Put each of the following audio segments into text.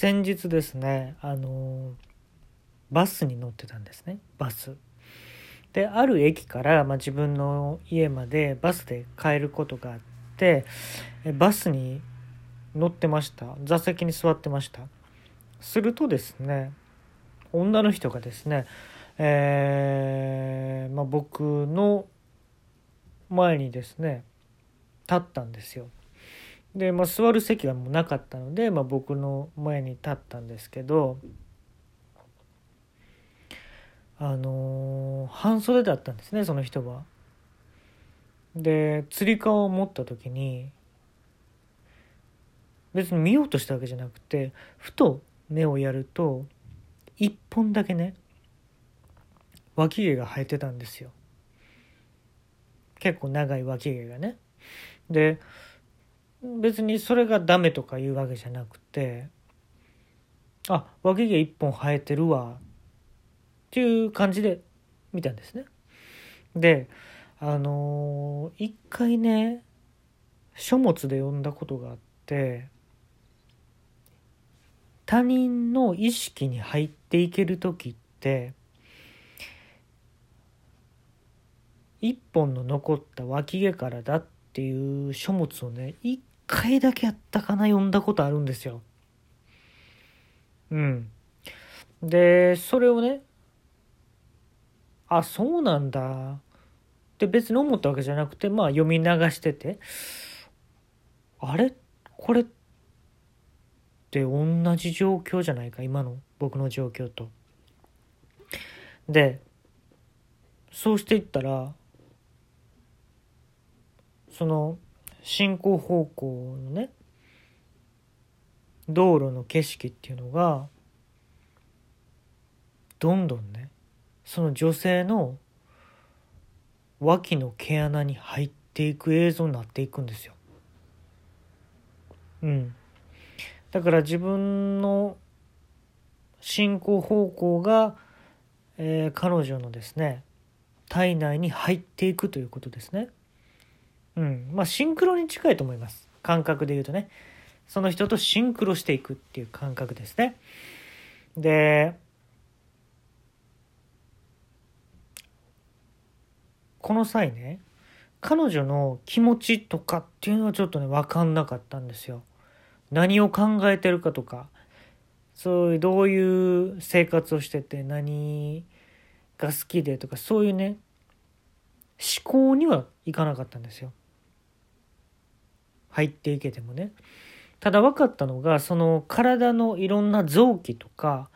先日ですねあのバスに乗ってたんですねバス。である駅から、まあ、自分の家までバスで帰ることがあってバスに乗ってました座席に座ってましたするとですね女の人がですね、えーまあ、僕の前にですね立ったんですよ。で、まあ、座る席がもうなかったので、まあ、僕の前に立ったんですけどあのー、半袖だったんですねその人は。でつり革を持った時に別に見ようとしたわけじゃなくてふと目をやると一本だけね脇毛が生えてたんですよ結構長い脇毛がねで別にそれがダメとかいうわけじゃなくてあ脇毛一本生えてるわっていう感じで見たんですね。であのー、一回ね書物で読んだことがあって他人の意識に入っていける時って一本の残った脇毛からだっていう書物をね一回だけやったかな読んだことあるんですよ。うん。でそれをねあそうなんだって別に思ったわけじゃなくてまあ読み流しててあれ？これ？ってって同じ状況じゃないか今の僕の状況と。でそうしていったらその進行方向のね道路の景色っていうのがどんどんねその女性の脇の毛穴に入っていく映像になっていくんですよ。うん。だから自分の進行方向が、えー、彼女のですね体内に入っていくということですね。うん、まあシンクロに近いと思います感覚で言うとねその人とシンクロしていくっていう感覚ですね。でこの際ね彼女の気持ちとかっていうのはちょっとね分かんなかったんですよ。何を考えてるかとかそういうどういう生活をしてて何が好きでとかそういうね思考にはいかなかったんですよ。入っていけてもね。ただ分かったのがその体のいろんな臓器とか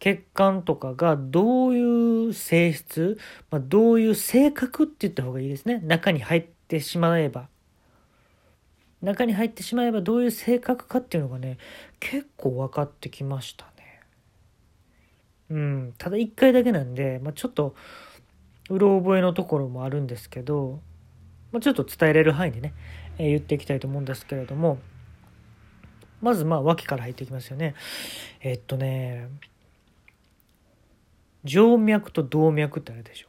血管とかがどういう性質、まあ、どういう性格って言った方がいいですね中に入ってしまえば中に入ってしまえばどういう性格かっていうのがね結構分かってきましたね。うん、ただ1回だけなんで、まあ、ちょっとうろ覚えのところもあるんですけど、まあ、ちょっと伝えれる範囲でね、え、言っていきたいと思うんですけれどもまずまあ脇から入っていきますよね。え、っとね静脈と動脈ってあるでしょ。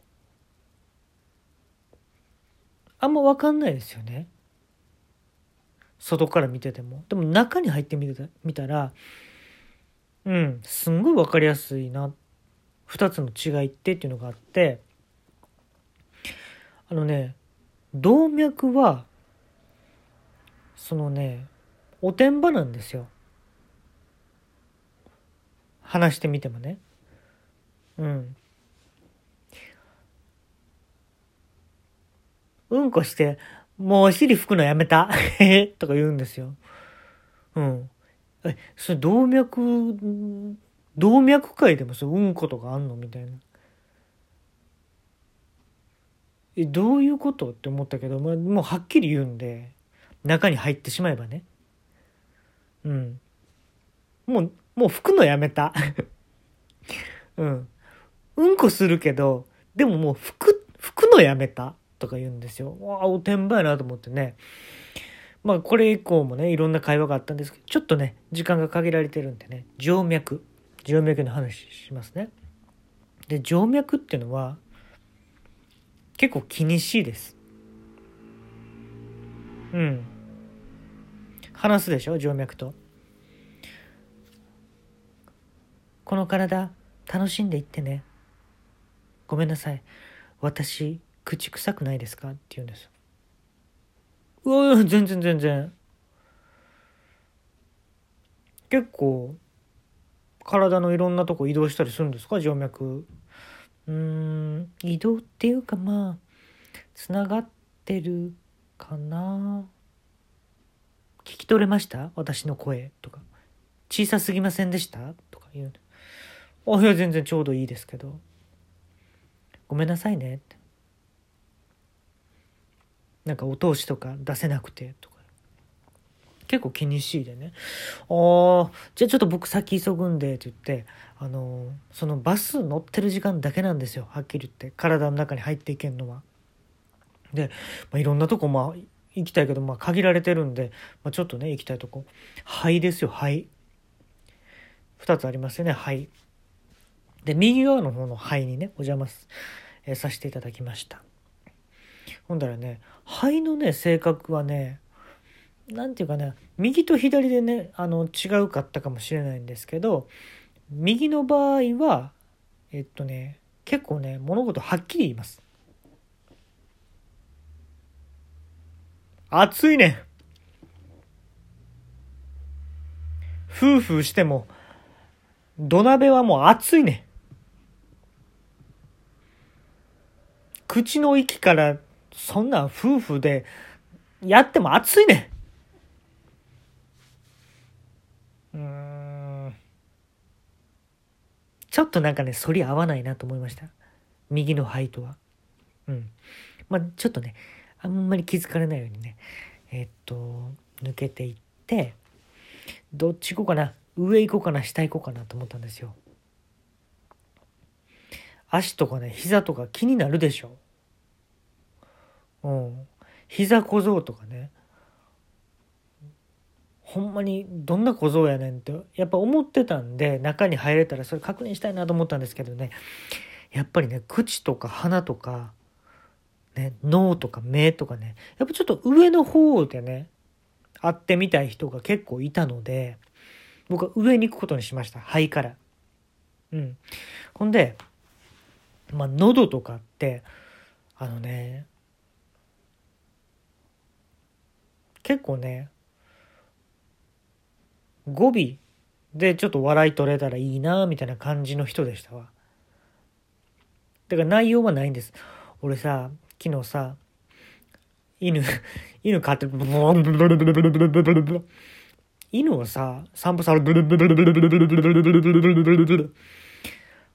あんま分かんないですよね。外から見ててもでも中に入ってみた見たらうんすんごい分かりやすいな2つの違いってっていうのがあってあのね動脈はそのねおてんばなんですよ。話してみてもね。うん。うんこしてもうお尻拭くのやめた？とか言うんですよ。うん。え、それ動脈、動脈界でもそううんことかあんの？みたいな。え、どういうこと？って思ったけど、まあ、もうはっきり言うんで、中に入ってしまえばね。うん。もう、もう拭くのやめた。うん。うんこするけど、でももう拭く、拭くのやめた。とか言うんですよ。わあ、おてんばやなと思ってね。まあ、これ以降もね、いろんな会話があったんですけど、ちょっとね、時間が限られてるんでね、静脈。静脈の話しますね。で、静脈っていうのは、結構気にしいです。うん。話すでしょ静脈と。この体楽しんでいってねごめんなさい私口臭くないですか?」って言うんです。うわ全然全然結構体のいろんなとこ移動したりするんですか？静脈うん移動っていうかまあつながってるかな聞き取れました？私の声とか。小さすぎませんでした？とか言う。あいや全然ちょうどいいですけど。ごめんなさいね。ってなんかお通しとか出せなくて。とか結構気にしいでね「ああじゃあちょっと僕先急ぐんで」って言って。あのそのバス乗ってる時間だけなんですよ。はっきり言って。体の中に入っていけんのは。で、まあ、いろんなとこまあ行きたいけど、まあ、限られてるんで、まあ、ちょっとね行きたいとこ。肺ですよ肺2つありますよね肺で右側の方の肺にねお邪魔す、えー、させていただきました。ほんだらね肺のね性格はね何て言うかね右と左でねあの違うかったかもしれないんですけど右の場合はえっとね結構ね物事はっきり言います。暑いねん夫婦しても土鍋はもう熱いねん口の息からそんな夫婦でやっても熱いねん。うん。ちょっとなんかね、反り合わないなと思いました。右の肺とは。うん。まあちょっとね、あんまり気づかれないようにね、え、っと、抜けていって、どっち行こうかな。上行こうかな、下行こうかなと思ったんですよ。足とかね、膝とか気になるでしょ。うん。膝小僧とかね。ほんまにどんな小僧やねんってやっぱ思ってたんで中に入れたらそれ確認したいなと思ったんですけどねやっぱりね口とか鼻とか、ね、脳とか目とかねやっぱちょっと上の方でね会ってみたい人が結構いたので僕は上に行くことにしました肺から。うん、ほんでまあ喉とかってあのね結構ね語尾でちょっと笑い取れたらいいなみたいな感じの人でしたわ。だから内容はないんです。俺さ昨日さ犬 犬飼ってブブブブブブブブブブブブブブ犬をさ散歩され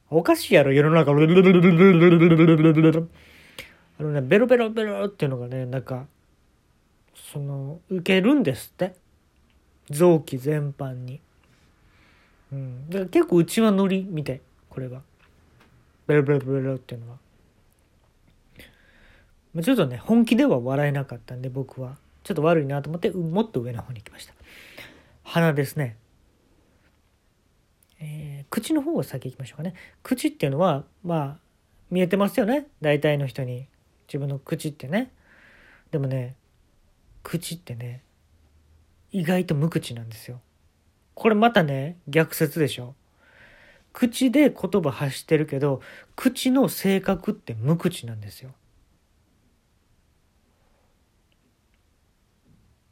おかしいやろ世の中あのねベロベロベロっていうのがねなんかその受けるんですって臓器全般に。うん、だから結構うちはノリみたいこれは。ベロベロベロっていうのは。ちょっとね本気では笑えなかったんで僕はちょっと悪いなと思ってもっと上の方に行きました。鼻ですね。えー、口の方を先行きましょうかね。口っていうのはまあ見えてますよね大体の人に自分の口ってね。でもね口ってね意外と無口なんですよ。これまたね逆説でしょ。口で言葉発してるけど口の性格って無口なんですよ。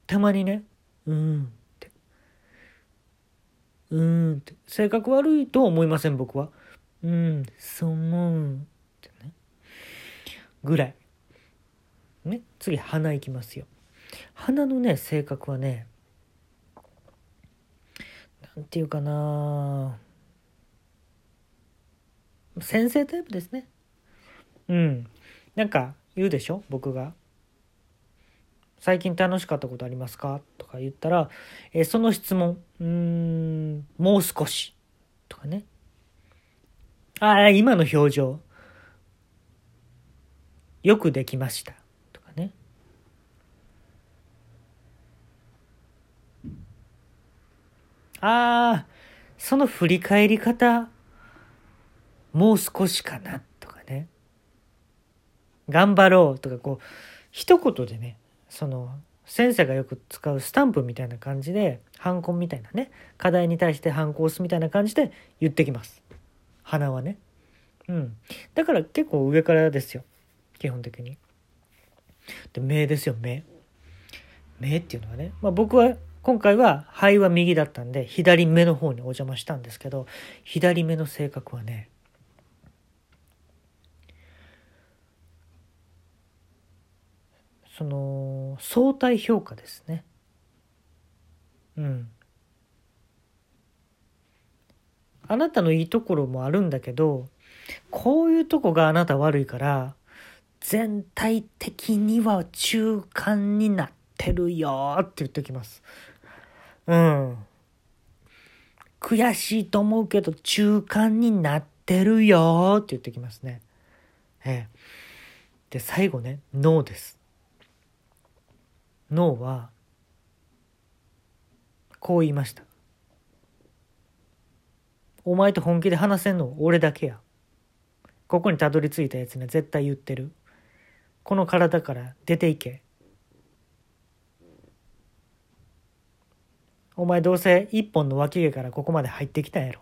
たまにね「うん」って「うん」って。性格悪いとは思いません僕は。うんそう思うってね。ぐらい。ね次鼻いきますよ。花のね性格はね何て言うかな。先生タイプですね。うん。なんか言うでしょ僕が「最近楽しかったことありますか?」とか言ったら、えその質問「うーん。もう少し」とかねああ今の表情。よくできましたとかねああ、その振り返り方、もう少しかなとかね。頑張ろうとか、こう、一言でね、その、先生がよく使うスタンプみたいな感じで、ハンコみたいなね、課題に対してハンコを押すみたいな感じで言ってきます。鼻はね。うん。だから結構上からですよ。基本的に。で、目ですよ、目。目っていうのはね、まあ僕は今回は肺は右だったんで左目の方にお邪魔したんですけど左目の性格はねその相対評価ですねうんあなたのいいところもあるんだけどこういうとこがあなた悪いから全体的には中間になってるよって言ってきますうん。悔しいと思うけど中間になってるよって言ってきますね。ええ。で、最後ね、ノーです。ノーは、こう言いました。お前と本気で話せんの？俺だけや。ここにたどり着いたやつには絶対言ってる。この体から出ていけ。お前どうせ一本の脇毛からここまで入ってきたんやろ。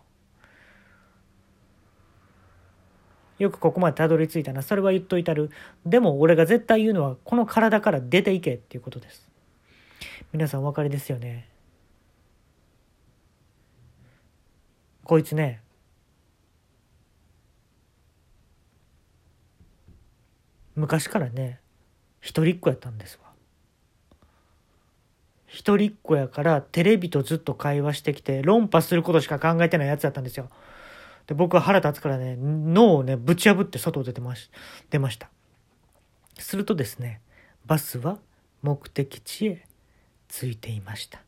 よくここまでたどり着いたな。それは言っといたる。でも俺が絶対言うのは、この体から出ていけっていうことです。皆さんお分かりですよね。こいつね、昔からね、一人っ子やったんですわ。一人っ子やからテレビとずっと会話してきて論破することしか考えてないやつだったんですよ。で僕は腹立つからね脳をねぶち破って外を出てまし出ました。するとですねバスは目的地へ着いていました。